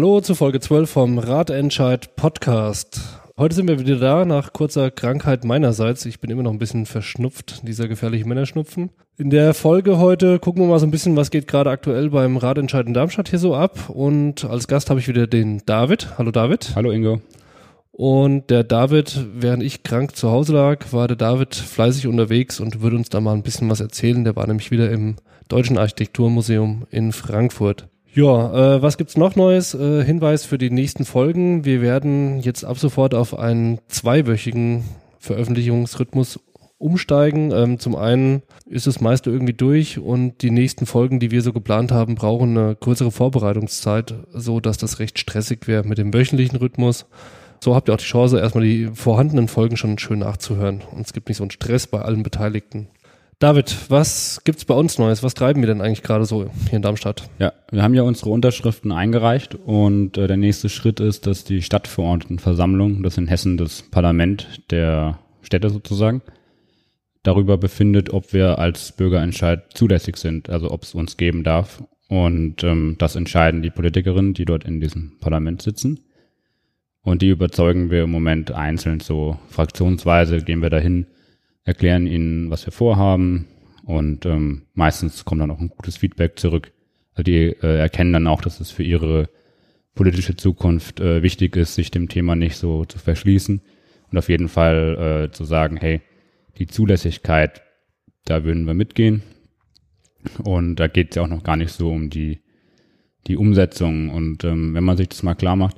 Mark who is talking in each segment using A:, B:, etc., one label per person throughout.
A: Hallo zu Folge 12 vom Ratentscheid Podcast. Heute sind wir wieder da nach kurzer Krankheit meinerseits. Ich bin immer noch ein bisschen verschnupft, dieser gefährliche Männerschnupfen. In der Folge heute gucken wir mal so ein bisschen, was geht gerade aktuell beim Ratentscheid in Darmstadt hier so ab. Und als Gast habe ich wieder den David. Hallo David.
B: Hallo Ingo.
A: Und der David, während ich krank zu Hause lag, war der David fleißig unterwegs und würde uns da mal ein bisschen was erzählen. Der war nämlich wieder im Deutschen Architekturmuseum in Frankfurt. Ja, äh, was gibt's noch Neues? Äh, Hinweis für die nächsten Folgen. Wir werden jetzt ab sofort auf einen zweiwöchigen Veröffentlichungsrhythmus umsteigen. Ähm, zum einen ist das meiste irgendwie durch und die nächsten Folgen, die wir so geplant haben, brauchen eine kürzere Vorbereitungszeit, so dass das recht stressig wäre mit dem wöchentlichen Rhythmus. So habt ihr auch die Chance, erstmal die vorhandenen Folgen schon schön nachzuhören. Und es gibt nicht so einen Stress bei allen Beteiligten. David, was gibt's bei uns Neues? Was treiben wir denn eigentlich gerade so hier in Darmstadt?
B: Ja, wir haben ja unsere Unterschriften eingereicht und äh, der nächste Schritt ist, dass die Stadtverordnetenversammlung, das in Hessen das Parlament der Städte sozusagen, darüber befindet, ob wir als Bürgerentscheid zulässig sind, also ob es uns geben darf. Und ähm, das entscheiden die Politikerinnen, die dort in diesem Parlament sitzen. Und die überzeugen wir im Moment einzeln so fraktionsweise, gehen wir dahin erklären ihnen, was wir vorhaben und ähm, meistens kommt dann auch ein gutes Feedback zurück. Also die äh, erkennen dann auch, dass es für ihre politische Zukunft äh, wichtig ist, sich dem Thema nicht so zu verschließen und auf jeden Fall äh, zu sagen, hey, die Zulässigkeit, da würden wir mitgehen. Und da geht es ja auch noch gar nicht so um die, die Umsetzung. Und ähm, wenn man sich das mal klar macht,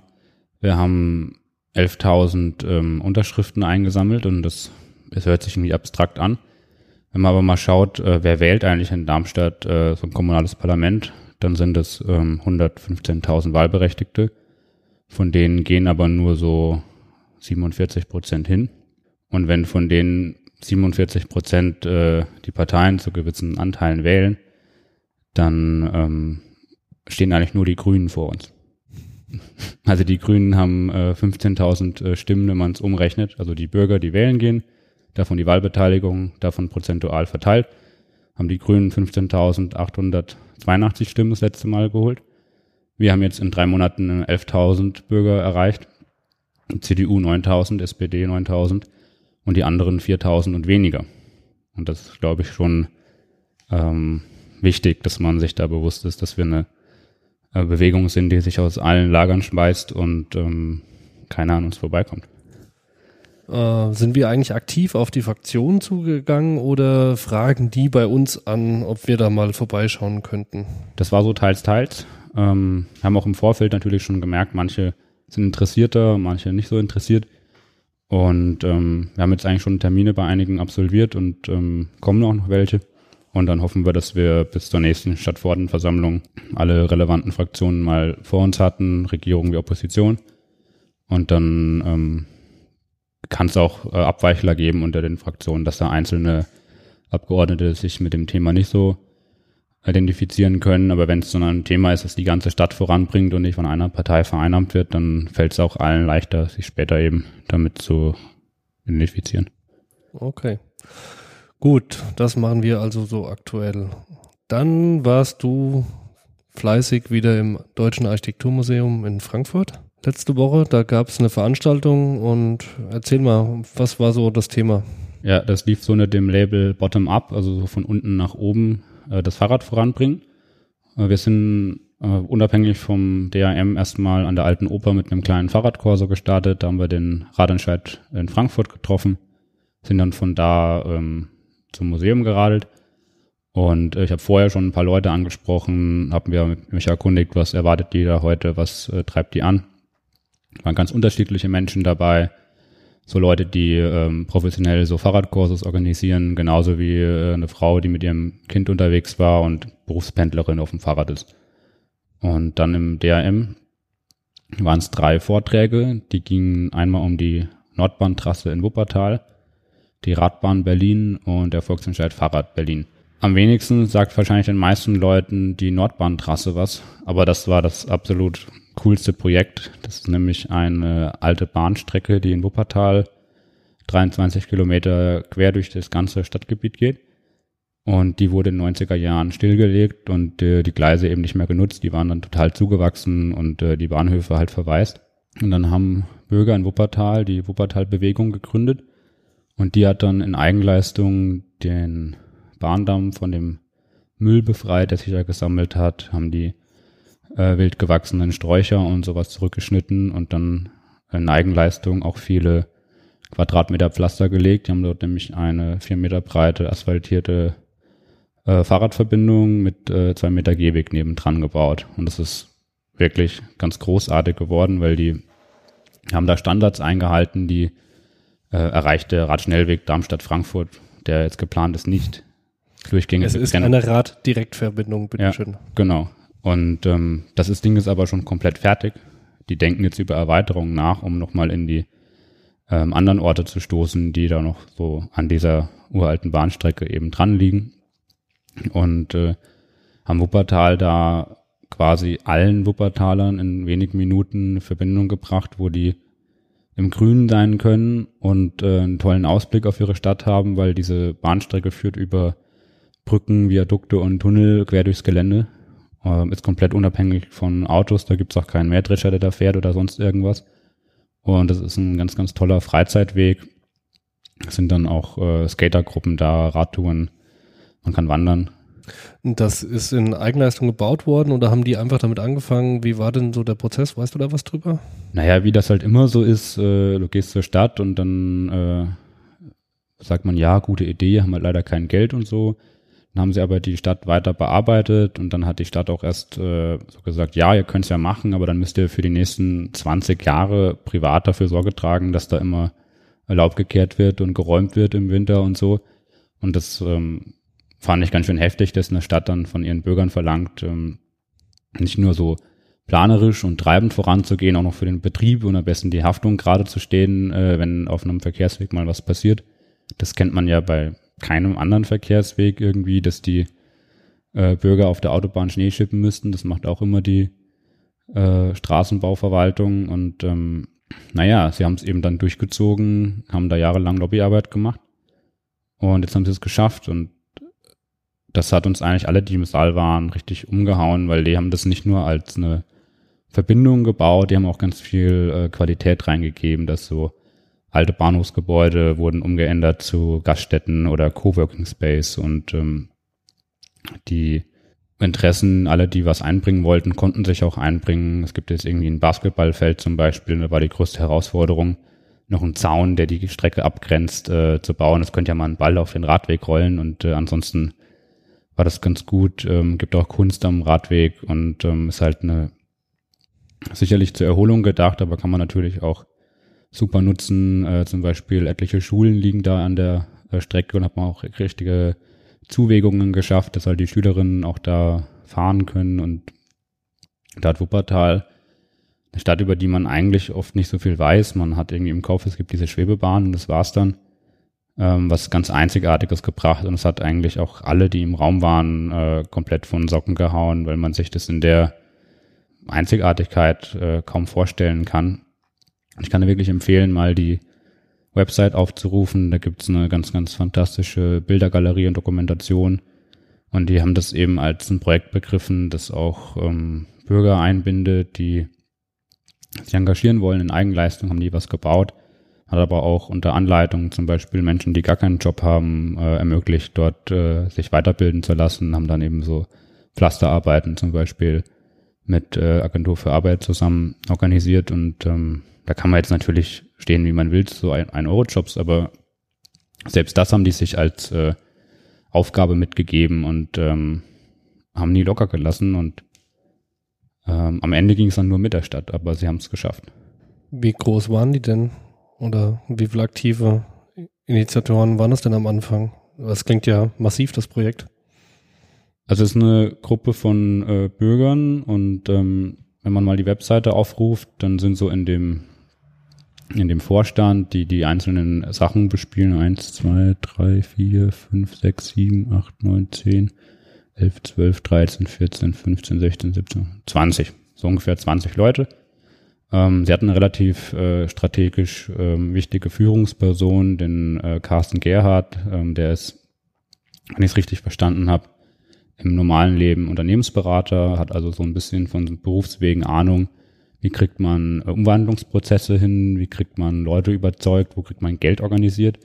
B: wir haben 11.000 ähm, Unterschriften eingesammelt und das es hört sich irgendwie abstrakt an. Wenn man aber mal schaut, äh, wer wählt eigentlich in Darmstadt äh, so ein kommunales Parlament, dann sind es ähm, 115.000 Wahlberechtigte. Von denen gehen aber nur so 47 Prozent hin. Und wenn von denen 47 Prozent äh, die Parteien zu gewissen Anteilen wählen, dann ähm, stehen eigentlich nur die Grünen vor uns. Also die Grünen haben äh, 15.000 äh, Stimmen, wenn man es umrechnet. Also die Bürger, die wählen gehen, davon die Wahlbeteiligung, davon prozentual verteilt, haben die Grünen 15.882 Stimmen das letzte Mal geholt. Wir haben jetzt in drei Monaten 11.000 Bürger erreicht, CDU 9.000, SPD 9.000 und die anderen 4.000 und weniger. Und das ist, glaube ich, schon ähm, wichtig, dass man sich da bewusst ist, dass wir eine äh, Bewegung sind, die sich aus allen Lagern schmeißt und ähm, keiner an uns vorbeikommt.
A: Äh, sind wir eigentlich aktiv auf die Fraktionen zugegangen oder fragen die bei uns an, ob wir da mal vorbeischauen könnten?
B: Das war so teils, teils. Ähm, haben auch im Vorfeld natürlich schon gemerkt, manche sind interessierter, manche nicht so interessiert. Und ähm, wir haben jetzt eigentlich schon Termine bei einigen absolviert und ähm, kommen auch noch welche. Und dann hoffen wir, dass wir bis zur nächsten Stadtverordnetenversammlung alle relevanten Fraktionen mal vor uns hatten, Regierung wie Opposition. Und dann ähm, kann es auch äh, Abweichler geben unter den Fraktionen, dass da einzelne Abgeordnete sich mit dem Thema nicht so identifizieren können. Aber wenn es so ein Thema ist, das die ganze Stadt voranbringt und nicht von einer Partei vereinnahmt wird, dann fällt es auch allen leichter, sich später eben damit zu identifizieren.
A: Okay. Gut, das machen wir also so aktuell. Dann warst du fleißig wieder im Deutschen Architekturmuseum in Frankfurt letzte Woche. Da gab es eine Veranstaltung und erzähl mal, was war so das Thema?
B: Ja, das lief so unter dem Label Bottom-up, also so von unten nach oben äh, das Fahrrad voranbringen. Äh, wir sind äh, unabhängig vom DAM erstmal an der Alten Oper mit einem kleinen Fahrradkorso gestartet. Da haben wir den Radentscheid in Frankfurt getroffen, sind dann von da ähm, zum Museum geradelt. Und äh, ich habe vorher schon ein paar Leute angesprochen, habe mir mich erkundigt, was erwartet die da heute, was äh, treibt die an waren ganz unterschiedliche Menschen dabei. So Leute, die ähm, professionell so Fahrradkurses organisieren, genauso wie äh, eine Frau, die mit ihrem Kind unterwegs war und Berufspendlerin auf dem Fahrrad ist. Und dann im DRM waren es drei Vorträge, die gingen einmal um die Nordbahntrasse in Wuppertal, die Radbahn Berlin und der Volksentscheid Fahrrad Berlin. Am wenigsten sagt wahrscheinlich den meisten Leuten die Nordbahntrasse was, aber das war das absolut coolste Projekt. Das ist nämlich eine alte Bahnstrecke, die in Wuppertal 23 Kilometer quer durch das ganze Stadtgebiet geht. Und die wurde in den 90er Jahren stillgelegt und äh, die Gleise eben nicht mehr genutzt. Die waren dann total zugewachsen und äh, die Bahnhöfe halt verwaist. Und dann haben Bürger in Wuppertal die Wuppertal-Bewegung gegründet. Und die hat dann in Eigenleistung den Bahndamm von dem Müll befreit, der sich da gesammelt hat, haben die äh, wild gewachsenen Sträucher und sowas zurückgeschnitten und dann in Eigenleistung auch viele Quadratmeter Pflaster gelegt. Die haben dort nämlich eine vier Meter breite asphaltierte äh, Fahrradverbindung mit äh, zwei Meter Gehweg nebendran gebaut. Und das ist wirklich ganz großartig geworden, weil die haben da Standards eingehalten, die äh, erreichte Radschnellweg Darmstadt-Frankfurt, der jetzt geplant ist, nicht durchgängig.
A: Es ist eine Raddirektverbindung, bitteschön.
B: Ja, genau. Und ähm, das ist, Ding ist aber schon komplett fertig. Die denken jetzt über Erweiterungen nach, um nochmal in die ähm, anderen Orte zu stoßen, die da noch so an dieser uralten Bahnstrecke eben dran liegen und äh, haben Wuppertal da quasi allen Wuppertalern in wenigen Minuten Verbindung gebracht, wo die im Grünen sein können und äh, einen tollen Ausblick auf ihre Stadt haben, weil diese Bahnstrecke führt über Brücken, Viadukte und Tunnel quer durchs Gelände. Ähm, ist komplett unabhängig von Autos, da gibt's auch keinen Mähdrescher, der da fährt oder sonst irgendwas. Und das ist ein ganz, ganz toller Freizeitweg. Es sind dann auch äh, Skatergruppen da, Radtouren, man kann wandern.
A: Das ist in Eigenleistung gebaut worden oder haben die einfach damit angefangen? Wie war denn so der Prozess? Weißt du da was drüber?
B: Naja, wie das halt immer so ist, äh, du gehst zur Stadt und dann äh, sagt man, ja, gute Idee, haben halt leider kein Geld und so. Dann haben sie aber die Stadt weiter bearbeitet und dann hat die Stadt auch erst äh, so gesagt, ja, ihr könnt es ja machen, aber dann müsst ihr für die nächsten 20 Jahre privat dafür Sorge tragen, dass da immer Laub gekehrt wird und geräumt wird im Winter und so. Und das ähm, fand ich ganz schön heftig, dass eine Stadt dann von ihren Bürgern verlangt, ähm, nicht nur so planerisch und treibend voranzugehen, auch noch für den Betrieb und am besten die Haftung gerade zu stehen, äh, wenn auf einem Verkehrsweg mal was passiert. Das kennt man ja bei keinem anderen Verkehrsweg irgendwie, dass die äh, Bürger auf der Autobahn Schnee schippen müssten. Das macht auch immer die äh, Straßenbauverwaltung. Und ähm, naja, sie haben es eben dann durchgezogen, haben da jahrelang Lobbyarbeit gemacht. Und jetzt haben sie es geschafft. Und das hat uns eigentlich alle, die im Saal waren, richtig umgehauen, weil die haben das nicht nur als eine Verbindung gebaut, die haben auch ganz viel äh, Qualität reingegeben, dass so alte Bahnhofsgebäude wurden umgeändert zu Gaststätten oder Coworking Space und ähm, die Interessen, alle, die was einbringen wollten, konnten sich auch einbringen. Es gibt jetzt irgendwie ein Basketballfeld zum Beispiel, da war die größte Herausforderung, noch einen Zaun, der die Strecke abgrenzt, äh, zu bauen. Es könnte ja mal ein Ball auf den Radweg rollen und äh, ansonsten war das ganz gut. Ähm, gibt auch Kunst am Radweg und ähm, ist halt eine sicherlich zur Erholung gedacht, aber kann man natürlich auch super nutzen. Äh, zum Beispiel etliche Schulen liegen da an der äh, Strecke und hat man auch richtige Zuwägungen geschafft, dass halt die Schülerinnen auch da fahren können und da hat Wuppertal eine Stadt, über die man eigentlich oft nicht so viel weiß. Man hat irgendwie im Kopf, es gibt diese Schwebebahn und das war's dann ähm, was ganz Einzigartiges gebracht und es hat eigentlich auch alle, die im Raum waren, äh, komplett von Socken gehauen, weil man sich das in der Einzigartigkeit äh, kaum vorstellen kann. Ich kann dir wirklich empfehlen, mal die Website aufzurufen. Da gibt's eine ganz, ganz fantastische Bildergalerie und Dokumentation. Und die haben das eben als ein Projekt begriffen, das auch ähm, Bürger einbindet, die sich engagieren wollen in Eigenleistung, haben die was gebaut hat aber auch unter Anleitung zum Beispiel Menschen, die gar keinen Job haben, äh, ermöglicht, dort äh, sich weiterbilden zu lassen, haben dann eben so Pflasterarbeiten zum Beispiel mit äh, Agentur für Arbeit zusammen organisiert und ähm, da kann man jetzt natürlich stehen, wie man will, so ein, ein Euro-Jobs, aber selbst das haben die sich als äh, Aufgabe mitgegeben und ähm, haben nie locker gelassen und ähm, am Ende ging es dann nur mit der Stadt, aber sie haben es geschafft.
A: Wie groß waren die denn? Oder wie viele aktive Initiatoren waren das denn am Anfang? Das klingt ja massiv, das Projekt.
B: Also es ist eine Gruppe von äh, Bürgern und ähm, wenn man mal die Webseite aufruft, dann sind so in dem in dem Vorstand, die die einzelnen Sachen bespielen, eins, zwei, drei, vier, fünf, sechs, sieben, acht, neun, zehn, elf, zwölf, dreizehn, vierzehn, fünfzehn, sechzehn, siebzehn, zwanzig, so ungefähr zwanzig Leute. Ähm, sie hatten eine relativ äh, strategisch ähm, wichtige Führungsperson, den äh, Carsten Gerhardt, ähm, der ist wenn ich es richtig verstanden habe, im normalen Leben Unternehmensberater, hat also so ein bisschen von Berufswegen Ahnung, wie kriegt man äh, Umwandlungsprozesse hin, wie kriegt man Leute überzeugt, wo kriegt man Geld organisiert.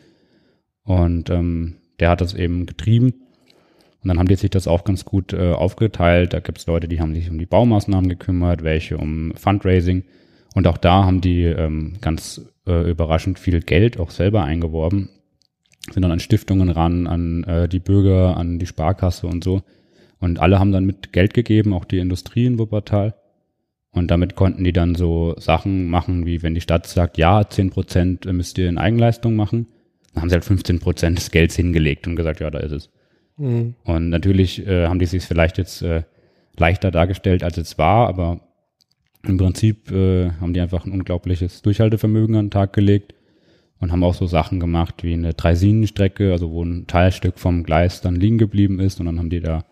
B: Und ähm, der hat das eben getrieben. Und dann haben die sich das auch ganz gut äh, aufgeteilt. Da gibt es Leute, die haben sich um die Baumaßnahmen gekümmert, welche um Fundraising. Und auch da haben die ähm, ganz äh, überraschend viel Geld auch selber eingeworben. Sind dann an Stiftungen ran, an äh, die Bürger, an die Sparkasse und so. Und alle haben dann mit Geld gegeben, auch die Industrie in Wuppertal. Und damit konnten die dann so Sachen machen, wie wenn die Stadt sagt, ja, zehn Prozent müsst ihr in Eigenleistung machen, dann haben sie halt 15 Prozent des Gelds hingelegt und gesagt, ja, da ist es. Mhm. Und natürlich äh, haben die sich vielleicht jetzt äh, leichter dargestellt, als es war, aber im Prinzip äh, haben die einfach ein unglaubliches Durchhaltevermögen an den Tag gelegt und haben auch so Sachen gemacht wie eine Dreisinenstrecke, also wo ein Teilstück vom Gleis dann liegen geblieben ist und dann haben die da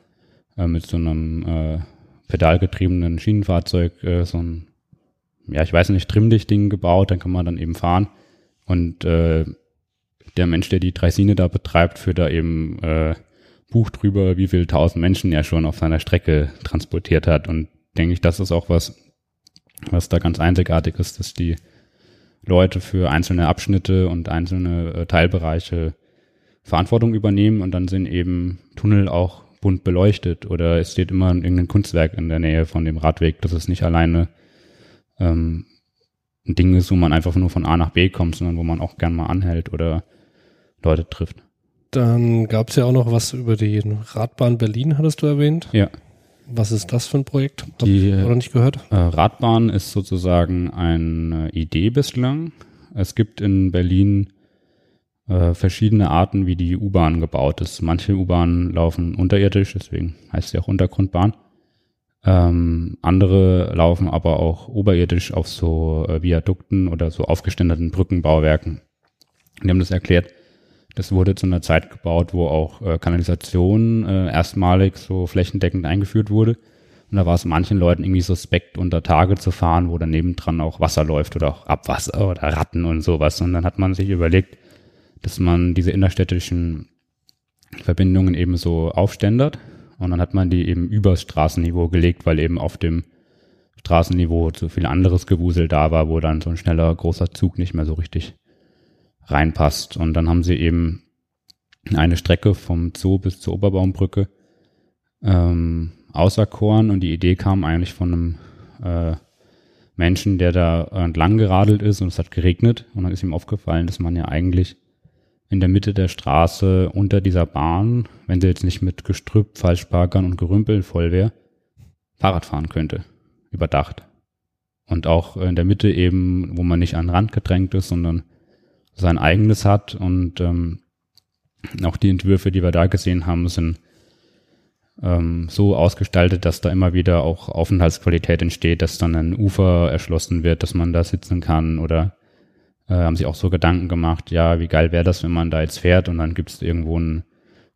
B: äh, mit so einem äh, pedalgetriebenen Schienenfahrzeug äh, so ein, ja, ich weiß nicht, Trimmdicht-Ding gebaut, dann kann man dann eben fahren. Und äh, der Mensch, der die Dreisine da betreibt, führt da eben äh, Buch drüber, wie viel tausend Menschen er schon auf seiner Strecke transportiert hat. Und denke ich, das ist auch was, was da ganz einzigartig ist, dass die Leute für einzelne Abschnitte und einzelne äh, Teilbereiche Verantwortung übernehmen und dann sind eben Tunnel auch bunt beleuchtet oder es steht immer irgendein Kunstwerk in der Nähe von dem Radweg, dass es nicht alleine ähm, ein Ding ist, wo man einfach nur von A nach B kommt, sondern wo man auch gern mal anhält oder Leute trifft.
A: Dann gab es ja auch noch was über die Radbahn Berlin, hattest du erwähnt.
B: Ja.
A: Was ist das für ein Projekt?
B: Hab die
A: oder nicht gehört?
B: Äh, Radbahn ist sozusagen eine Idee bislang. Es gibt in Berlin äh, verschiedene Arten, wie die U-Bahn gebaut ist. Manche U-Bahnen laufen unterirdisch, deswegen heißt sie auch Untergrundbahn. Ähm, andere laufen aber auch oberirdisch auf so äh, Viadukten oder so aufgeständerten Brückenbauwerken. Die haben das erklärt. Das wurde zu einer Zeit gebaut, wo auch äh, Kanalisation äh, erstmalig so flächendeckend eingeführt wurde. Und da war es manchen Leuten irgendwie suspekt, unter Tage zu fahren, wo daneben dran auch Wasser läuft oder auch Abwasser oder Ratten und sowas. Und dann hat man sich überlegt, dass man diese innerstädtischen Verbindungen eben so aufständert. Und dann hat man die eben übers Straßenniveau gelegt, weil eben auf dem Straßenniveau zu viel anderes Gewusel da war, wo dann so ein schneller großer Zug nicht mehr so richtig reinpasst. Und dann haben sie eben eine Strecke vom Zoo bis zur Oberbaumbrücke ähm, auserkoren. Und die Idee kam eigentlich von einem äh, Menschen, der da entlang geradelt ist. Und es hat geregnet. Und dann ist ihm aufgefallen, dass man ja eigentlich in der Mitte der Straße unter dieser Bahn, wenn sie jetzt nicht mit Gestrüpp, Falschparkern und Gerümpel voll wäre, Fahrrad fahren könnte. Überdacht. Und auch in der Mitte eben, wo man nicht an den Rand gedrängt ist, sondern sein eigenes hat. Und ähm, auch die Entwürfe, die wir da gesehen haben, sind ähm, so ausgestaltet, dass da immer wieder auch Aufenthaltsqualität entsteht, dass dann ein Ufer erschlossen wird, dass man da sitzen kann oder äh, haben sich auch so Gedanken gemacht, ja, wie geil wäre das, wenn man da jetzt fährt und dann gibt es irgendwo ein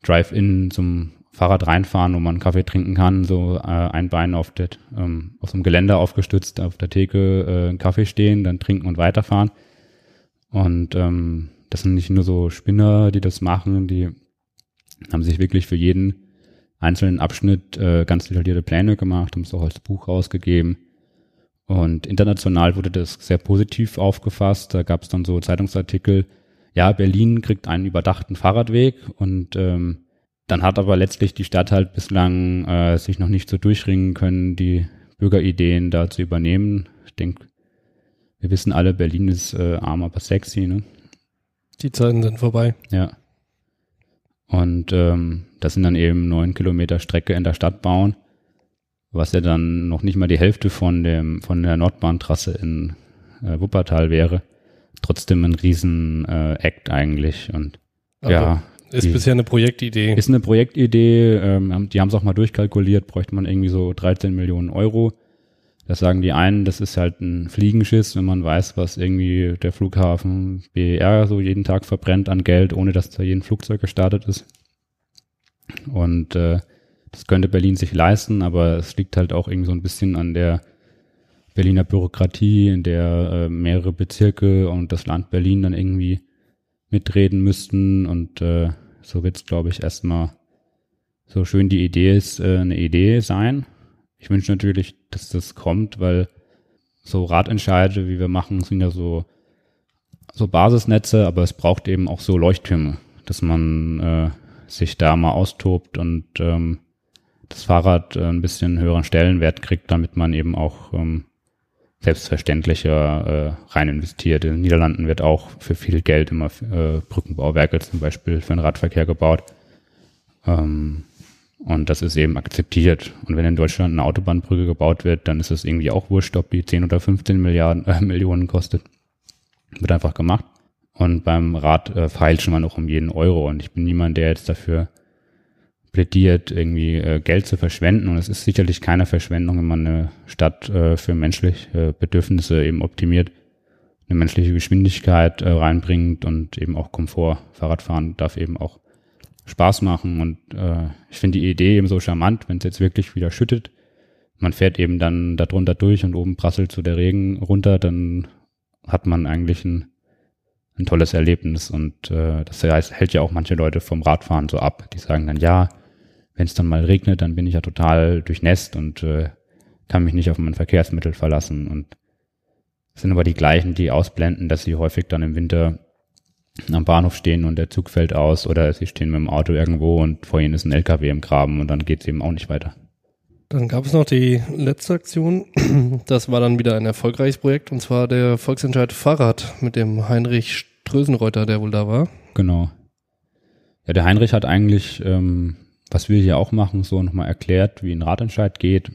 B: Drive-In zum Fahrrad reinfahren, wo man einen Kaffee trinken kann, so äh, ein Bein auf, der, ähm, auf so einem Geländer aufgestützt, auf der Theke äh, einen Kaffee stehen, dann trinken und weiterfahren. Und ähm, das sind nicht nur so Spinner, die das machen, die haben sich wirklich für jeden einzelnen Abschnitt äh, ganz detaillierte Pläne gemacht, haben es auch als Buch rausgegeben. Und international wurde das sehr positiv aufgefasst. Da gab es dann so Zeitungsartikel, ja, Berlin kriegt einen überdachten Fahrradweg und ähm, dann hat aber letztlich die Stadt halt bislang äh, sich noch nicht so durchringen können, die Bürgerideen da zu übernehmen. Ich denke, wir wissen alle, Berlin ist äh, arm, aber sexy, ne?
A: Die Zeiten sind vorbei.
B: Ja. Und ähm, das sind dann eben neun Kilometer Strecke in der Stadt bauen was ja dann noch nicht mal die Hälfte von dem von der Nordbahntrasse in äh, Wuppertal wäre. Trotzdem ein riesen äh, Act eigentlich und also ja.
A: Ist bisher eine Projektidee.
B: Ist eine Projektidee. Ähm, die haben es auch mal durchkalkuliert, bräuchte man irgendwie so 13 Millionen Euro. Das sagen die einen, das ist halt ein Fliegenschiss, wenn man weiß, was irgendwie der Flughafen BER so jeden Tag verbrennt an Geld, ohne dass da jeden Flugzeug gestartet ist. Und äh, das könnte Berlin sich leisten, aber es liegt halt auch irgendwie so ein bisschen an der Berliner Bürokratie, in der äh, mehrere Bezirke und das Land Berlin dann irgendwie mitreden müssten. Und äh, so wird es, glaube ich, erstmal so schön die Idee ist, äh, eine Idee sein. Ich wünsche natürlich, dass das kommt, weil so Radentscheide, wie wir machen, sind ja so, so Basisnetze, aber es braucht eben auch so Leuchttürme, dass man äh, sich da mal austobt und ähm, das Fahrrad äh, ein bisschen höheren Stellenwert kriegt, damit man eben auch ähm, selbstverständlicher äh, rein investiert. In den Niederlanden wird auch für viel Geld immer äh, Brückenbauwerke zum Beispiel für den Radverkehr gebaut. Ähm, und das ist eben akzeptiert. Und wenn in Deutschland eine Autobahnbrücke gebaut wird, dann ist es irgendwie auch wurscht, ob die 10 oder 15 Milliarden, äh, Millionen kostet. Wird einfach gemacht. Und beim Rad äh, feilschen wir noch um jeden Euro. Und ich bin niemand, der jetzt dafür plädiert, irgendwie äh, Geld zu verschwenden. Und es ist sicherlich keine Verschwendung, wenn man eine Stadt äh, für menschliche Bedürfnisse eben optimiert, eine menschliche Geschwindigkeit äh, reinbringt und eben auch Komfort. Fahrradfahren darf eben auch Spaß machen. Und äh, ich finde die Idee eben so charmant, wenn es jetzt wirklich wieder schüttet. Man fährt eben dann darunter durch und oben prasselt so der Regen runter, dann hat man eigentlich ein, ein tolles Erlebnis. Und äh, das heißt, hält ja auch manche Leute vom Radfahren so ab. Die sagen dann, ja, wenn es dann mal regnet, dann bin ich ja total durchnässt und äh, kann mich nicht auf mein Verkehrsmittel verlassen. Und es sind aber die gleichen, die ausblenden, dass sie häufig dann im Winter am Bahnhof stehen und der Zug fällt aus oder sie stehen mit dem Auto irgendwo und vor ihnen ist ein LKW im Graben und dann geht es eben auch nicht weiter.
A: Dann gab es noch die letzte Aktion. Das war dann wieder ein erfolgreiches Projekt und zwar der Volksentscheid Fahrrad mit dem Heinrich Strösenreuter, der wohl da war.
B: Genau. Ja, der Heinrich hat eigentlich, ähm, was wir hier auch machen, so nochmal erklärt, wie ein Radentscheid geht,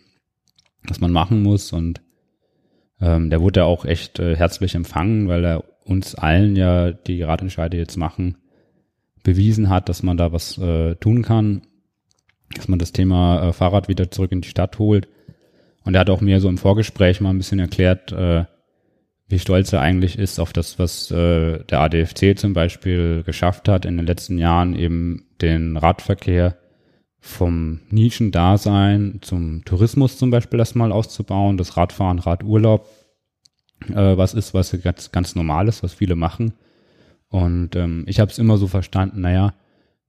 B: was man machen muss und ähm, der wurde auch echt äh, herzlich empfangen, weil er uns allen ja, die Radentscheide jetzt machen, bewiesen hat, dass man da was äh, tun kann, dass man das Thema äh, Fahrrad wieder zurück in die Stadt holt. Und er hat auch mir so im Vorgespräch mal ein bisschen erklärt, äh, wie stolz er eigentlich ist auf das, was äh, der ADFC zum Beispiel geschafft hat in den letzten Jahren, eben den Radverkehr vom Nischendasein zum Tourismus zum Beispiel erstmal auszubauen, das Radfahren, Radurlaub äh, was ist, was ganz, ganz normal ist, was viele machen. Und ähm, ich habe es immer so verstanden, naja,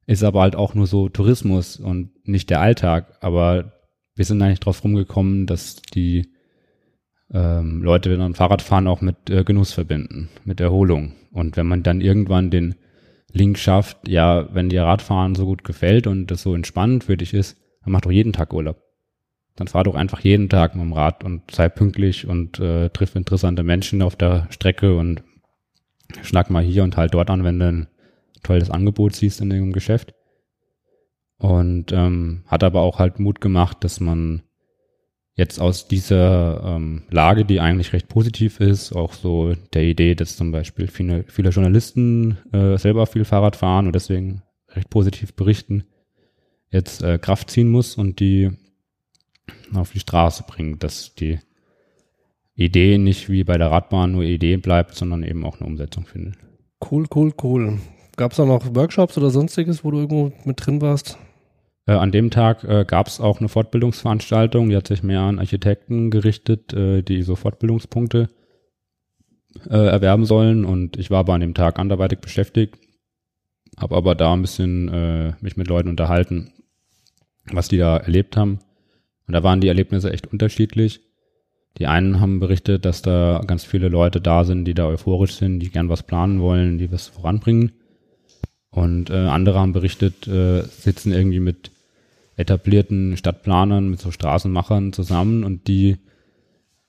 B: ist aber halt auch nur so Tourismus und nicht der Alltag. Aber wir sind eigentlich drauf rumgekommen, dass die ähm, Leute, wenn man Fahrradfahren auch mit äh, Genuss verbinden, mit Erholung. Und wenn man dann irgendwann den Link schafft, ja, wenn dir Radfahren so gut gefällt und das so entspannend für dich ist, dann mach doch jeden Tag Urlaub dann fahr doch einfach jeden Tag mit dem Rad und sei pünktlich und äh, triff interessante Menschen auf der Strecke und schnack mal hier und halt dort an, wenn du ein tolles Angebot siehst in dem Geschäft. Und ähm, hat aber auch halt Mut gemacht, dass man jetzt aus dieser ähm, Lage, die eigentlich recht positiv ist, auch so der Idee, dass zum Beispiel viele, viele Journalisten äh, selber viel Fahrrad fahren und deswegen recht positiv berichten, jetzt äh, Kraft ziehen muss und die auf die Straße bringen, dass die Idee nicht wie bei der Radbahn nur Idee bleibt, sondern eben auch eine Umsetzung findet.
A: Cool, cool, cool. Gab es da noch Workshops oder sonstiges, wo du irgendwo mit drin warst?
B: Äh, an dem Tag äh, gab es auch eine Fortbildungsveranstaltung, die hat sich mehr an Architekten gerichtet, äh, die so Fortbildungspunkte äh, erwerben sollen. Und ich war aber an dem Tag anderweitig beschäftigt, habe aber da ein bisschen äh, mich mit Leuten unterhalten, was die da erlebt haben. Und da waren die Erlebnisse echt unterschiedlich. Die einen haben berichtet, dass da ganz viele Leute da sind, die da euphorisch sind, die gern was planen wollen, die was voranbringen. Und äh, andere haben berichtet, äh, sitzen irgendwie mit etablierten Stadtplanern, mit so Straßenmachern zusammen und die,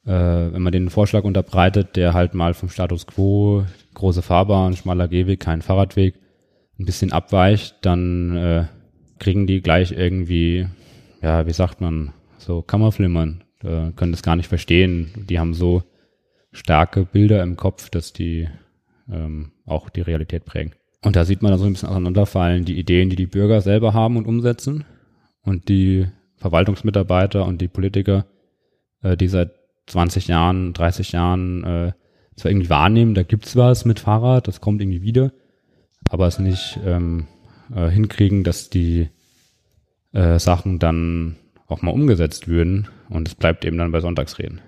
B: äh, wenn man den Vorschlag unterbreitet, der halt mal vom Status quo, große Fahrbahn, schmaler Gehweg, kein Fahrradweg, ein bisschen abweicht, dann äh, kriegen die gleich irgendwie, ja, wie sagt man, so Kammerflimmern, äh, können das gar nicht verstehen. Die haben so starke Bilder im Kopf, dass die ähm, auch die Realität prägen. Und da sieht man dann so ein bisschen auseinanderfallen, die Ideen, die die Bürger selber haben und umsetzen und die Verwaltungsmitarbeiter und die Politiker, äh, die seit 20 Jahren, 30 Jahren äh, zwar irgendwie wahrnehmen, da gibt's was mit Fahrrad, das kommt irgendwie wieder, aber es nicht ähm, äh, hinkriegen, dass die äh, Sachen dann auch mal umgesetzt würden. Und es bleibt eben dann bei Sonntagsreden.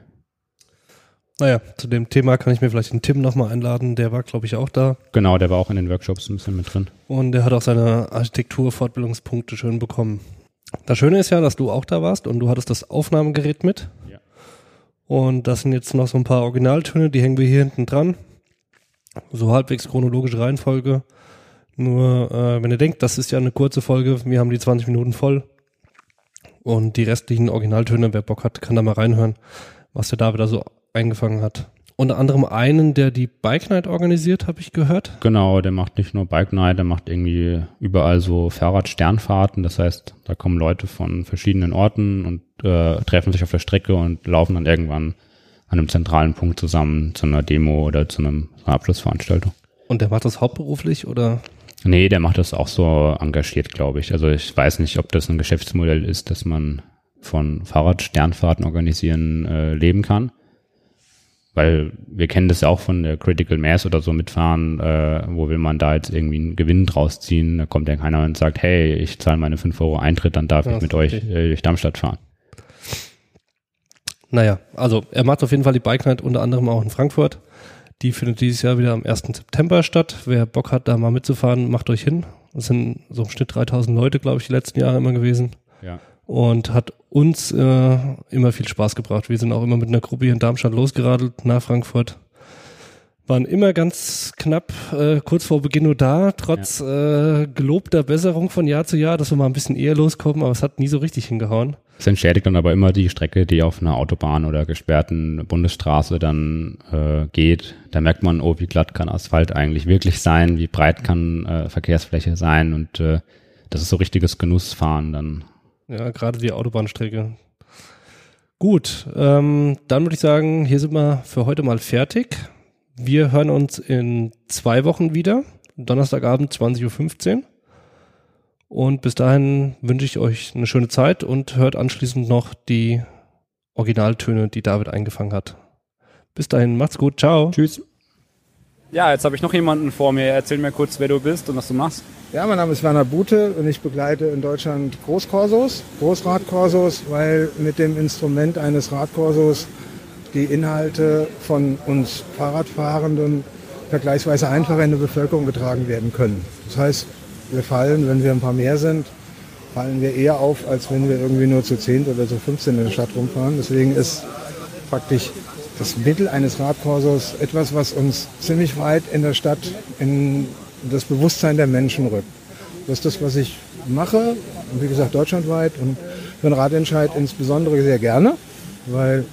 A: Naja, zu dem Thema kann ich mir vielleicht den Tim nochmal einladen. Der war, glaube ich, auch da.
B: Genau, der war auch in den Workshops ein bisschen mit drin.
A: Und der hat auch seine Architektur-Fortbildungspunkte schön bekommen. Das Schöne ist ja, dass du auch da warst und du hattest das Aufnahmegerät mit.
B: Ja.
A: Und das sind jetzt noch so ein paar Originaltöne, die hängen wir hier hinten dran. So halbwegs chronologische Reihenfolge. Nur, äh, wenn ihr denkt, das ist ja eine kurze Folge, wir haben die 20 Minuten voll. Und die restlichen Originaltöne, wer Bock hat, kann da mal reinhören, was der David da so eingefangen hat. Unter anderem einen, der die Bike Night organisiert, habe ich gehört.
B: Genau, der macht nicht nur Bike Night, der macht irgendwie überall so Fahrrad-Sternfahrten. Das heißt, da kommen Leute von verschiedenen Orten und äh, treffen sich auf der Strecke und laufen dann irgendwann an einem zentralen Punkt zusammen zu einer Demo oder zu einem, einer Abschlussveranstaltung.
A: Und der macht das hauptberuflich oder?
B: Nee, der macht das auch so engagiert, glaube ich. Also ich weiß nicht, ob das ein Geschäftsmodell ist, dass man von Fahrrad-Sternfahrten organisieren äh, leben kann. Weil wir kennen das ja auch von der Critical Mass oder so mitfahren, äh, wo will man da jetzt irgendwie einen Gewinn draus ziehen? Da kommt ja keiner und sagt, hey, ich zahle meine 5 Euro Eintritt, dann darf
A: Ja,
B: ich mit euch äh, durch Darmstadt fahren.
A: Naja, also er macht auf jeden Fall die Bike Night unter anderem auch in Frankfurt. Die findet dieses Jahr wieder am 1. September statt. Wer Bock hat, da mal mitzufahren, macht euch hin. Das sind so im Schnitt 3000 Leute, glaube ich, die letzten Jahre immer gewesen.
B: Ja.
A: Und hat uns äh, immer viel Spaß gebracht. Wir sind auch immer mit einer Gruppe hier in Darmstadt losgeradelt nach Frankfurt. Waren immer ganz knapp äh, kurz vor Beginn nur da, trotz äh, gelobter Besserung von Jahr zu Jahr, dass wir mal ein bisschen eher loskommen, aber es hat nie so richtig hingehauen.
B: Es entschädigt dann aber immer die Strecke, die auf einer Autobahn oder gesperrten Bundesstraße dann äh, geht. Da merkt man, oh, wie glatt kann Asphalt eigentlich wirklich sein, wie breit kann äh, Verkehrsfläche sein und äh, das ist so richtiges Genussfahren dann.
A: Ja, gerade die Autobahnstrecke. Gut, ähm, dann würde ich sagen, hier sind wir für heute mal fertig. Wir hören uns in zwei Wochen wieder, Donnerstagabend 20.15 Uhr. Und bis dahin wünsche ich euch eine schöne Zeit und hört anschließend noch die Originaltöne, die David eingefangen hat. Bis dahin, macht's gut, ciao.
B: Tschüss.
C: Ja, jetzt habe ich noch jemanden vor mir. Erzähl mir kurz, wer du bist und was du machst.
D: Ja, mein Name ist Werner Bute und ich begleite in Deutschland Großkorsos, Großradkorsos, weil mit dem Instrument eines Radkorsos die Inhalte von uns Fahrradfahrenden vergleichsweise einfach in die Bevölkerung getragen werden können. Das heißt, wir fallen, wenn wir ein paar mehr sind, fallen wir eher auf, als wenn wir irgendwie nur zu 10 oder zu 15 in der Stadt rumfahren. Deswegen ist praktisch das Mittel eines Radkorsos etwas, was uns ziemlich weit in der Stadt in das Bewusstsein der Menschen rückt. Das ist das, was ich mache, wie gesagt deutschlandweit und für den Radentscheid insbesondere sehr gerne, weil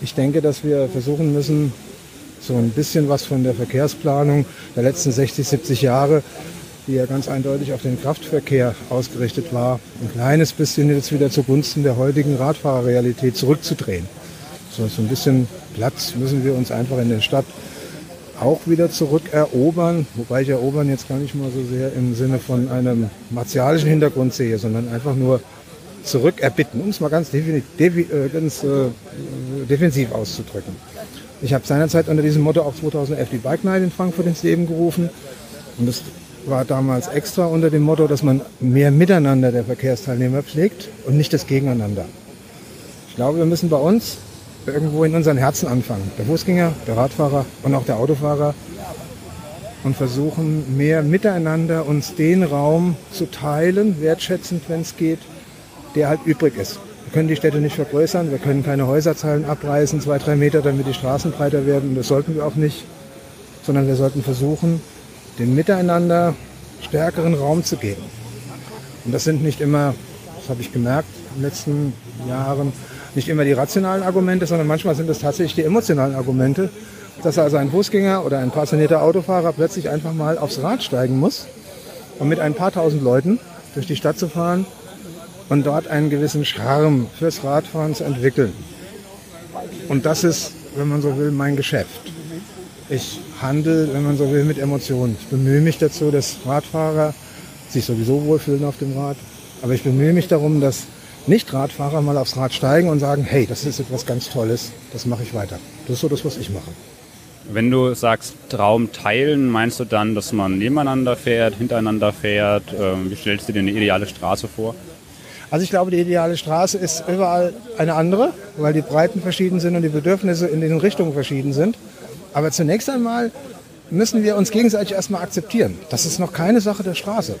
D: ich denke, dass wir versuchen müssen, so ein bisschen was von der Verkehrsplanung der letzten 60, 70 Jahre, die ja ganz eindeutig auf den Kraftverkehr ausgerichtet war, ein kleines bisschen jetzt wieder zugunsten der heutigen Radfahrerrealität zurückzudrehen. So, so ein bisschen Platz müssen wir uns einfach in der Stadt auch wieder zurückerobern, wobei ich erobern jetzt gar nicht mal so sehr im Sinne von einem martialischen Hintergrund sehe, sondern einfach nur zurückerbitten, um es mal ganz, defini- defi- äh, ganz äh, defensiv auszudrücken. Ich habe seinerzeit unter diesem Motto auch 2011 die Bike Night in Frankfurt ins Leben gerufen und das war damals extra unter dem Motto, dass man mehr Miteinander der Verkehrsteilnehmer pflegt und nicht das Gegeneinander. Ich glaube, wir müssen bei uns irgendwo in unseren Herzen anfangen. Der Fußgänger, der Radfahrer und auch der Autofahrer und versuchen mehr miteinander uns den Raum zu teilen, wertschätzend, wenn es geht, der halt übrig ist. Wir können die Städte nicht vergrößern, wir können keine Häuserzahlen abreißen, zwei, drei Meter, damit die Straßen breiter werden. Das sollten wir auch nicht, sondern wir sollten versuchen, dem Miteinander stärkeren Raum zu geben. Und das sind nicht immer, das habe ich gemerkt in den letzten Jahren, nicht immer die rationalen Argumente, sondern manchmal sind es tatsächlich die emotionalen Argumente, dass also ein Fußgänger oder ein passionierter Autofahrer plötzlich einfach mal aufs Rad steigen muss, um mit ein paar tausend Leuten durch die Stadt zu fahren und dort einen gewissen Charme fürs Radfahren zu entwickeln. Und das ist, wenn man so will, mein Geschäft. Ich handle, wenn man so will, mit Emotionen. Ich bemühe mich dazu, dass Radfahrer sich sowieso wohlfühlen auf dem Rad. Aber ich bemühe mich darum, dass Nicht-Radfahrer mal aufs Rad steigen und sagen, hey, das ist etwas ganz Tolles, das mache ich weiter. Das ist so das, was ich mache.
C: Wenn du sagst Raum teilen, meinst du dann, dass man nebeneinander fährt, hintereinander fährt? Ähm, wie stellst du dir eine ideale Straße vor?
D: Also ich glaube, die ideale Straße ist überall eine andere, weil die Breiten verschieden sind und die Bedürfnisse in den Richtungen verschieden sind. Aber zunächst einmal müssen wir uns gegenseitig erstmal akzeptieren. Das ist noch keine Sache der Straße.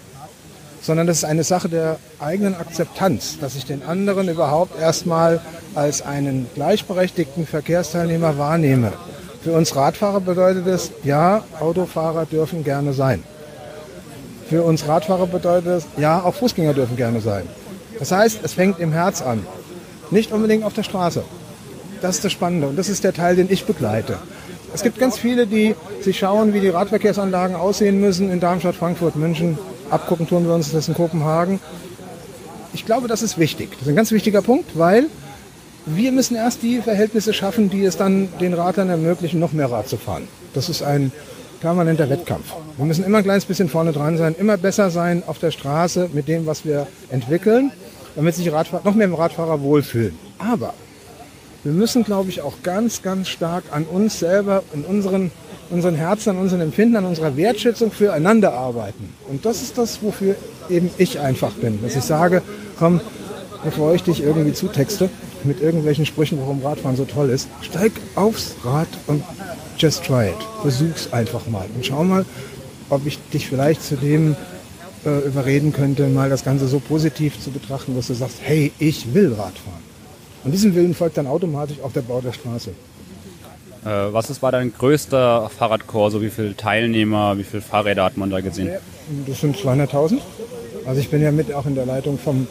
D: Sondern das ist eine Sache der eigenen Akzeptanz, dass ich den anderen überhaupt erstmal als einen gleichberechtigten Verkehrsteilnehmer wahrnehme. Für uns Radfahrer bedeutet es, ja, Autofahrer dürfen gerne sein. Für uns Radfahrer bedeutet es, ja, auch Fußgänger dürfen gerne sein. Das heißt, es fängt im Herz an, nicht unbedingt auf der Straße. Das ist das Spannende und das ist der Teil, den ich begleite. Es gibt ganz viele, die sich schauen, wie die Radverkehrsanlagen aussehen müssen in Darmstadt, Frankfurt, München. Abgucken tun wir uns das in Kopenhagen. Ich glaube, das ist wichtig. Das ist ein ganz wichtiger Punkt, weil wir müssen erst die Verhältnisse schaffen, die es dann den Radlern ermöglichen, noch mehr Rad zu fahren. Das ist ein permanenter Wettkampf. Wir müssen immer ein kleines bisschen vorne dran sein, immer besser sein auf der Straße mit dem, was wir entwickeln, damit sich Radfahrer, noch mehr Radfahrer wohlfühlen. Aber wir müssen, glaube ich, auch ganz, ganz stark an uns selber, in unseren, unseren Herzen, an unseren Empfinden, an unserer Wertschätzung füreinander arbeiten. Und das ist das, wofür eben ich einfach bin. Dass ich sage, komm, bevor ich dich irgendwie zutexte mit irgendwelchen Sprüchen, warum Radfahren so toll ist, steig aufs Rad und just try it. Versuch's einfach mal und schau mal, ob ich dich vielleicht zu dem äh, überreden könnte, mal das Ganze so positiv zu betrachten, dass du sagst, hey, ich will Radfahren. Und diesem Willen folgt dann automatisch auch der Bau der Straße.
C: Äh, was ist, war dein größter Fahrradkorso? Wie viele Teilnehmer, wie viele Fahrräder hat man da gesehen?
D: Das sind 200.000. Also ich bin ja mit auch in der Leitung vom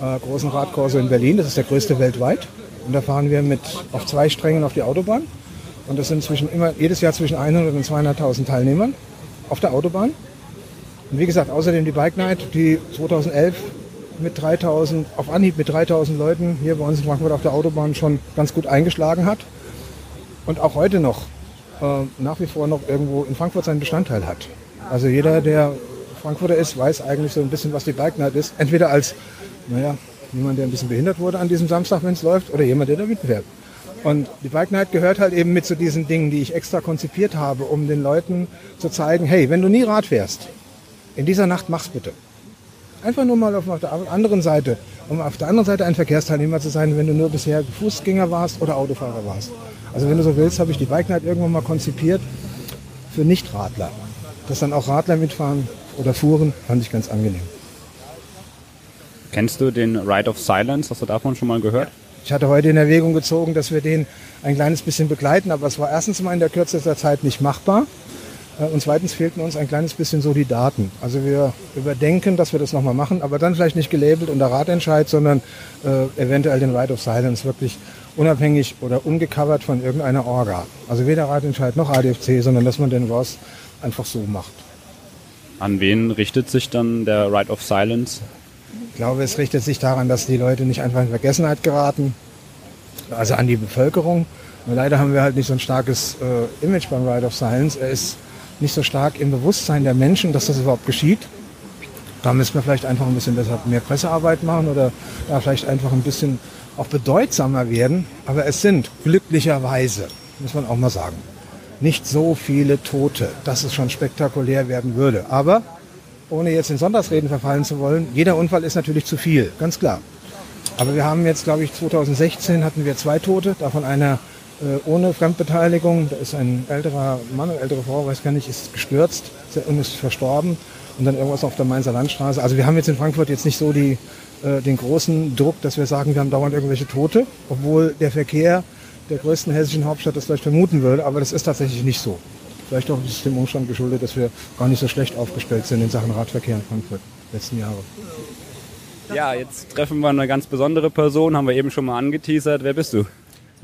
D: äh, großen Radkorso in Berlin. Das ist der größte weltweit. Und da fahren wir mit auf zwei Strängen auf die Autobahn. Und das sind zwischen immer, jedes Jahr zwischen 100 und 200.000 Teilnehmern auf der Autobahn. Und wie gesagt, außerdem die Bike Night, die 2011 mit 3000, auf Anhieb mit 3000 Leuten hier bei uns in Frankfurt auf der Autobahn schon ganz gut eingeschlagen hat und auch heute noch äh, nach wie vor noch irgendwo in Frankfurt seinen Bestandteil hat. Also jeder, der Frankfurter ist, weiß eigentlich so ein bisschen, was die Bike Night ist. Entweder als, naja, jemand, der ein bisschen behindert wurde an diesem Samstag, wenn es läuft, oder jemand, der da mitfährt. Und die Bike Night gehört halt eben mit zu diesen Dingen, die ich extra konzipiert habe, um den Leuten zu zeigen, hey, wenn du nie Rad fährst, in dieser Nacht mach's bitte. Einfach nur mal auf der anderen Seite, um auf der anderen Seite ein Verkehrsteilnehmer zu sein, wenn du nur bisher Fußgänger warst oder Autofahrer warst. Also wenn du so willst, habe ich die Bike Night irgendwann mal konzipiert für Nichtradler. Dass dann auch Radler mitfahren oder fuhren, fand ich ganz angenehm.
C: Kennst du den Ride of Silence? Hast du davon schon mal gehört?
D: Ich hatte heute in Erwägung gezogen, dass wir den ein kleines bisschen begleiten, aber es war erstens mal in der Kürze der Zeit nicht machbar. Äh, und zweitens fehlten uns ein kleines bisschen so die Daten. Also wir überdenken, dass wir das nochmal machen, aber dann vielleicht nicht gelabelt unter Ratentscheid, sondern äh, eventuell den Right of Silence wirklich unabhängig oder ungecovert von irgendeiner Orga. Also weder Ratentscheid noch ADFC, sondern dass man den ROS einfach so macht.
C: An wen richtet sich dann der Right of Silence?
D: Ich glaube, es richtet sich daran, dass die Leute nicht einfach in Vergessenheit geraten, also an die Bevölkerung. Leider haben wir halt nicht so ein starkes äh, Image beim Right of Silence. Er ist nicht so stark im Bewusstsein der Menschen, dass das überhaupt geschieht. Da müssen wir vielleicht einfach ein bisschen besser mehr Pressearbeit machen oder da vielleicht einfach ein bisschen auch bedeutsamer werden. Aber es sind glücklicherweise, muss man auch mal sagen, nicht so viele Tote, dass es schon spektakulär werden würde. Aber ohne jetzt in Sonntagsreden verfallen zu wollen, jeder Unfall ist natürlich zu viel, ganz klar. Aber wir haben jetzt, glaube ich, 2016 hatten wir zwei Tote, davon einer ohne Fremdbeteiligung. Da ist ein älterer Mann, eine ältere Frau, weiß gar nicht, ist gestürzt und ist verstorben. Und dann irgendwas auf der Mainzer Landstraße. Also wir haben jetzt in Frankfurt jetzt nicht so die, äh, den großen Druck, dass wir sagen, wir haben dauernd irgendwelche Tote, obwohl der Verkehr der größten hessischen Hauptstadt das vielleicht vermuten würde. Aber das ist tatsächlich nicht so. Vielleicht auch dem Umstand geschuldet, dass wir gar nicht so schlecht aufgestellt sind in Sachen Radverkehr in Frankfurt letzten Jahre.
C: Ja, jetzt treffen wir eine ganz besondere Person, haben wir eben schon mal angeteasert. Wer bist du?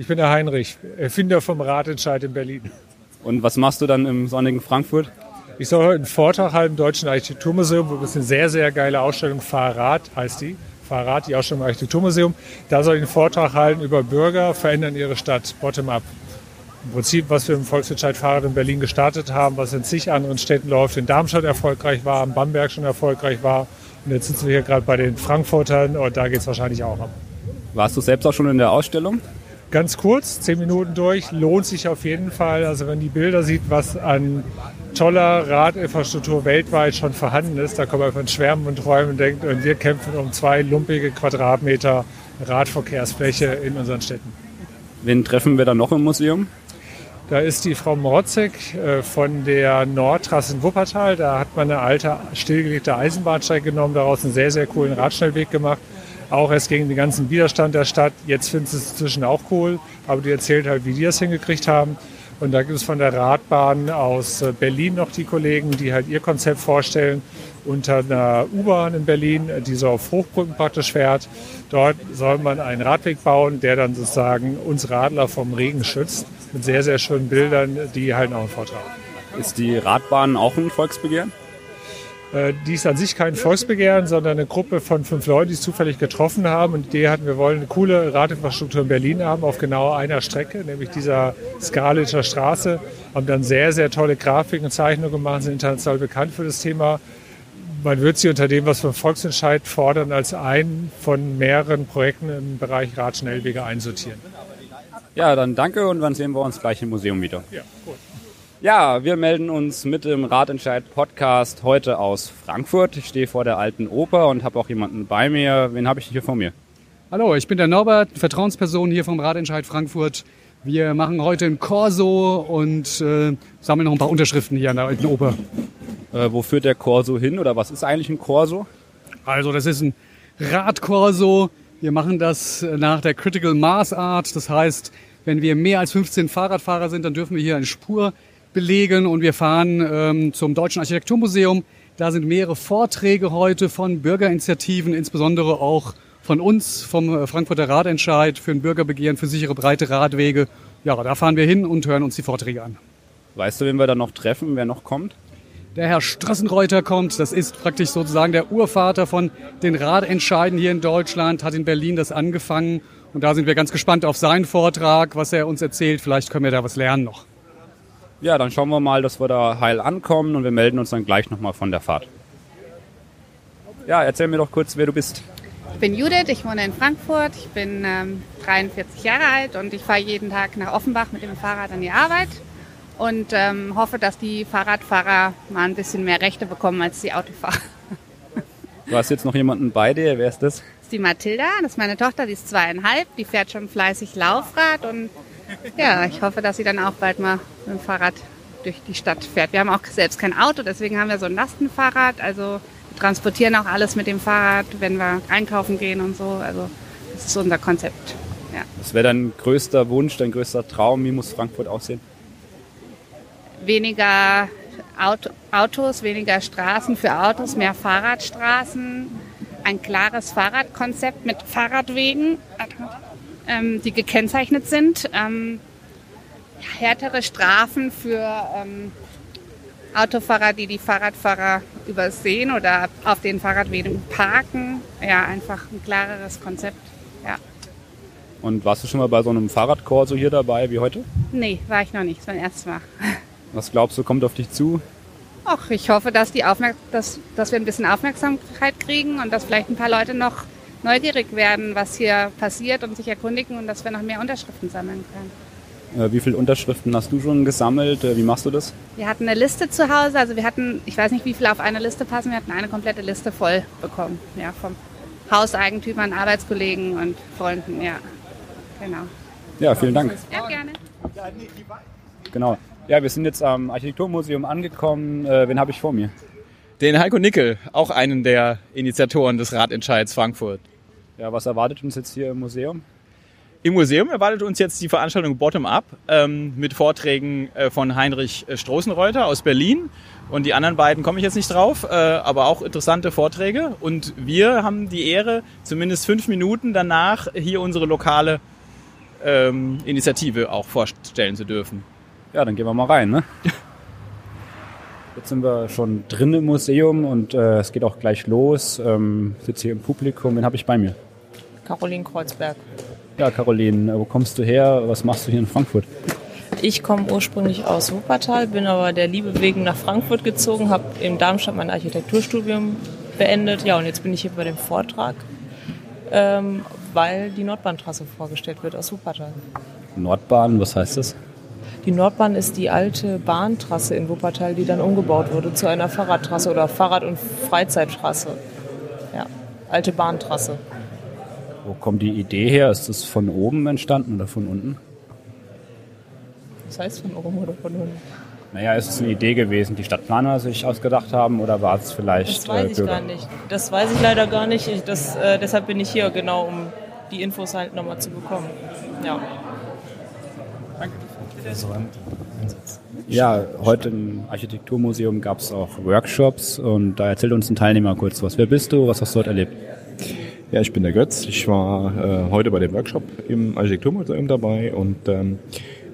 E: Ich bin der Heinrich, Erfinder vom Ratentscheid in Berlin.
C: Und was machst du dann im sonnigen Frankfurt?
E: Ich soll heute einen Vortrag halten im Deutschen Architekturmuseum, wo es eine sehr, sehr geile Ausstellung Fahrrad heißt die. Fahrrad, die Ausstellung im Architekturmuseum. Da soll ich einen Vortrag halten über Bürger verändern ihre Stadt, bottom-up. Im Prinzip, was wir im Volksentscheid Fahrrad in Berlin gestartet haben, was in zig anderen Städten läuft, in Darmstadt erfolgreich war, in Bamberg schon erfolgreich war. Und jetzt sitzen wir hier gerade bei den Frankfurtern und da geht es wahrscheinlich auch ab.
C: Warst du selbst auch schon in der Ausstellung?
E: Ganz kurz, zehn Minuten durch, lohnt sich auf jeden Fall. Also wenn die Bilder sieht, was an toller Radinfrastruktur weltweit schon vorhanden ist, da kann man von schwärmen und träumen und denkt, und wir kämpfen um zwei lumpige Quadratmeter Radverkehrsfläche in unseren Städten.
C: Wen treffen wir da noch im Museum?
E: Da ist die Frau Mrotzek äh, von der Nordtrasse in Wuppertal. Da hat man eine alte, stillgelegte Eisenbahnstrecke genommen, daraus einen sehr, sehr coolen Radschnellweg gemacht. Auch erst gegen den ganzen Widerstand der Stadt. Jetzt findet es inzwischen auch cool, aber die erzählt halt, wie die das hingekriegt haben. Und da gibt es von der Radbahn aus äh, Berlin noch die Kollegen, die halt ihr Konzept vorstellen unter einer U-Bahn in Berlin, die so auf Hochbrücken praktisch fährt. Dort soll man einen Radweg bauen, der dann sozusagen uns Radler vom Regen schützt, mit sehr, sehr schönen Bildern, die halten auch einen Vortrag.
B: Ist die Radbahn auch ein Volksbegehren?
E: Äh, die ist an sich kein Volksbegehren, sondern eine Gruppe von fünf Leuten, die es zufällig getroffen haben. Und die Idee hatten, wir wollen eine coole Radinfrastruktur in Berlin haben, auf genau einer Strecke, nämlich dieser Skalitzer Straße. Haben dann sehr, sehr tolle Grafiken und Zeichnungen gemacht, sind international bekannt für das Thema. Man wird sie unter dem, was wir im Volksentscheid fordern, als einen von mehreren Projekten im Bereich Radschnellwege einsortieren.
B: Ja, dann danke und dann sehen wir uns gleich im Museum wieder.
E: Ja, gut.
B: Ja, wir melden uns mit dem Radentscheid Podcast heute aus Frankfurt. Ich stehe vor der alten Oper und habe auch jemanden bei mir. Wen habe ich hier vor mir?
F: Hallo, ich bin der Norbert, Vertrauensperson hier vom Radentscheid Frankfurt. Wir machen heute ein Corso und äh, sammeln noch ein paar Unterschriften hier an der alten Oper.
B: Äh, wo führt der Corso hin oder was ist eigentlich ein Corso?
F: Also das ist ein Radcorso. Wir machen das nach der Critical Mass Art. Das heißt, wenn wir mehr als 15 Fahrradfahrer sind, dann dürfen wir hier eine Spur belegen und wir fahren ähm, zum Deutschen Architekturmuseum. Da sind mehrere Vorträge heute von Bürgerinitiativen, insbesondere auch von uns, vom äh, Frankfurter Radentscheid für ein Bürgerbegehren für sichere breite Radwege. Ja, da fahren wir hin und hören uns die Vorträge an.
B: Weißt du, wen wir da noch treffen, wer noch kommt?
F: Der Herr Strassenreuter kommt, das ist praktisch sozusagen der Urvater von den Radentscheiden hier in Deutschland, hat in Berlin das angefangen und da sind wir ganz gespannt auf seinen Vortrag, was er uns erzählt. Vielleicht können wir da was lernen noch.
B: Ja, dann schauen wir mal, dass wir da heil ankommen und wir melden uns dann gleich nochmal von der Fahrt. Ja, erzähl mir doch kurz, wer du bist.
G: Ich bin Judith, ich wohne in Frankfurt, ich bin ähm, 43 Jahre alt und ich fahre jeden Tag nach Offenbach mit dem Fahrrad an die Arbeit und ähm, hoffe, dass die Fahrradfahrer mal ein bisschen mehr Rechte bekommen als die Autofahrer.
B: Du hast jetzt noch jemanden bei dir, wer ist das?
G: Das ist die Mathilda, das ist meine Tochter, die ist zweieinhalb, die fährt schon fleißig Laufrad und ja, ich hoffe, dass sie dann auch bald mal mit dem Fahrrad durch die Stadt fährt. Wir haben auch selbst kein Auto, deswegen haben wir so ein Lastenfahrrad. Also wir transportieren auch alles mit dem Fahrrad, wenn wir einkaufen gehen und so. Also das ist unser Konzept. Ja.
B: Was wäre dein größter Wunsch, dein größter Traum? Wie muss Frankfurt aussehen?
G: Weniger Auto, Autos, weniger Straßen für Autos, mehr Fahrradstraßen, ein klares Fahrradkonzept mit Fahrradwegen ähm, die gekennzeichnet sind. Ähm, härtere Strafen für ähm, Autofahrer, die die Fahrradfahrer übersehen oder auf den Fahrradwegen parken. Ja, einfach ein klareres Konzept. Ja.
B: Und warst du schon mal bei so einem Fahrradkorso hier dabei wie heute?
G: Nee, war ich noch nicht. Das war mein erstes Mal.
B: Was glaubst du, kommt auf dich zu?
G: Ach, ich hoffe, dass, die Aufmerk dass, dass wir ein bisschen Aufmerksamkeit kriegen und dass vielleicht ein paar Leute noch neugierig werden, was hier passiert und sich erkundigen und dass wir noch mehr Unterschriften sammeln können.
B: Äh, wie viele Unterschriften hast du schon gesammelt? Äh, wie machst du das?
G: Wir hatten eine Liste zu Hause, also wir hatten, ich weiß nicht, wie viele auf eine Liste passen, wir hatten eine komplette Liste voll bekommen, ja, vom Hauseigentümern, Arbeitskollegen und Freunden, ja, genau.
B: Ja, vielen Dank.
G: Ja, gerne.
B: Genau. Ja, wir sind jetzt am Architekturmuseum angekommen. Äh, wen habe ich vor mir?
H: Den Heiko Nickel, auch einen der Initiatoren des Radentscheids Frankfurt.
B: Ja, was erwartet uns jetzt hier im Museum?
H: Im Museum erwartet uns jetzt die Veranstaltung Bottom Up ähm, mit Vorträgen äh, von Heinrich Stroßenreuter aus Berlin. Und die anderen beiden komme ich jetzt nicht drauf, äh, aber auch interessante Vorträge. Und wir haben die Ehre, zumindest fünf Minuten danach hier unsere lokale ähm, Initiative auch vorstellen zu dürfen.
B: Ja, dann gehen wir mal rein, ne? Jetzt sind wir schon drin im Museum und äh, es geht auch gleich los. Ähm, sitze hier im Publikum. Wen habe ich bei mir?
I: Caroline Kreuzberg.
B: Ja, Caroline, wo kommst du her? Was machst du hier in Frankfurt?
I: Ich komme ursprünglich aus Wuppertal, bin aber der Liebe wegen nach Frankfurt gezogen, habe in Darmstadt mein Architekturstudium beendet. Ja, und jetzt bin ich hier bei dem Vortrag, ähm, weil die Nordbahntrasse vorgestellt wird aus Wuppertal.
B: Nordbahn, was heißt das?
I: Die Nordbahn ist die alte Bahntrasse in Wuppertal, die dann umgebaut wurde zu einer Fahrradtrasse oder Fahrrad- und Freizeittrasse. Ja, alte Bahntrasse.
B: Wo kommt die Idee her? Ist das von oben entstanden oder von unten?
I: Was heißt von oben oder von unten?
C: Naja, ist es eine Idee gewesen, die Stadtplaner sich ausgedacht haben oder war es vielleicht
I: Das weiß
C: äh,
I: ich
C: Bürger?
I: gar nicht. Das weiß ich leider gar nicht. Ich, das, äh, deshalb bin ich hier, genau, um die Infos halt nochmal zu bekommen. Ja.
C: Ja, heute im Architekturmuseum gab es auch Workshops und da erzählt uns ein Teilnehmer kurz was. Wer bist du? Was hast du dort erlebt?
J: Ja, ich bin der Götz. Ich war äh, heute bei dem Workshop im Architekturmuseum dabei und ähm,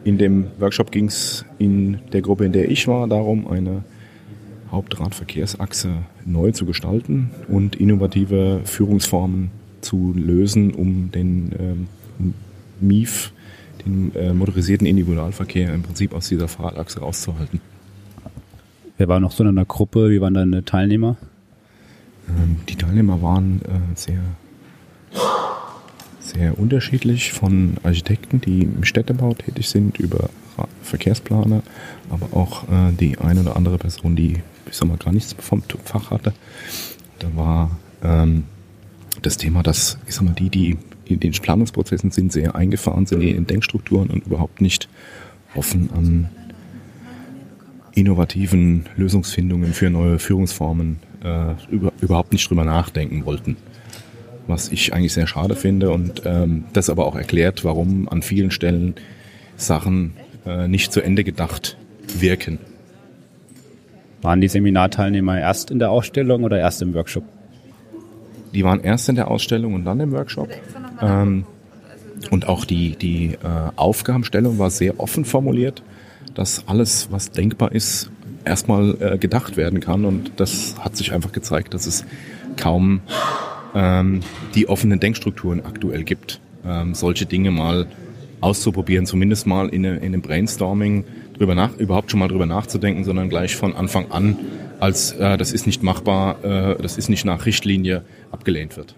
J: in dem Workshop ging es in der Gruppe, in der ich war, darum, eine Hauptradverkehrsachse neu zu gestalten und innovative Führungsformen zu lösen, um den ähm, MIF, den äh, motorisierten Individualverkehr, im Prinzip aus dieser Fahrradachse rauszuhalten.
C: Wer war noch so in einer Gruppe? Wie waren deine Teilnehmer?
J: Ähm, die Teilnehmer waren äh, sehr, sehr unterschiedlich von Architekten, die im Städtebau tätig sind, über Verkehrsplaner, aber auch äh, die eine oder andere Person, die, ich sag mal, gar nichts vom Fach hatte. Da war ähm, das Thema, dass, ich sag mal, die, die in den Planungsprozessen sind, sehr eingefahren sind in den Denkstrukturen und überhaupt nicht offen an innovativen Lösungsfindungen für neue Führungsformen äh, über, überhaupt nicht drüber nachdenken wollten. Was ich eigentlich sehr schade finde und ähm, das aber auch erklärt, warum an vielen Stellen Sachen äh, nicht zu Ende gedacht wirken.
C: Waren die Seminarteilnehmer erst in der Ausstellung oder erst im Workshop?
J: Die waren erst in der Ausstellung und dann im Workshop. Ähm, und auch die, die äh, Aufgabenstellung war sehr offen formuliert, dass alles, was denkbar ist, erstmal äh, gedacht werden kann. Und das hat sich einfach gezeigt, dass es kaum ähm, die offenen Denkstrukturen aktuell gibt, ähm, solche Dinge mal auszuprobieren, zumindest mal in, eine, in einem Brainstorming drüber nach, überhaupt schon mal drüber nachzudenken, sondern gleich von Anfang an als äh, das ist nicht machbar, äh, das ist nicht nach Richtlinie abgelehnt wird.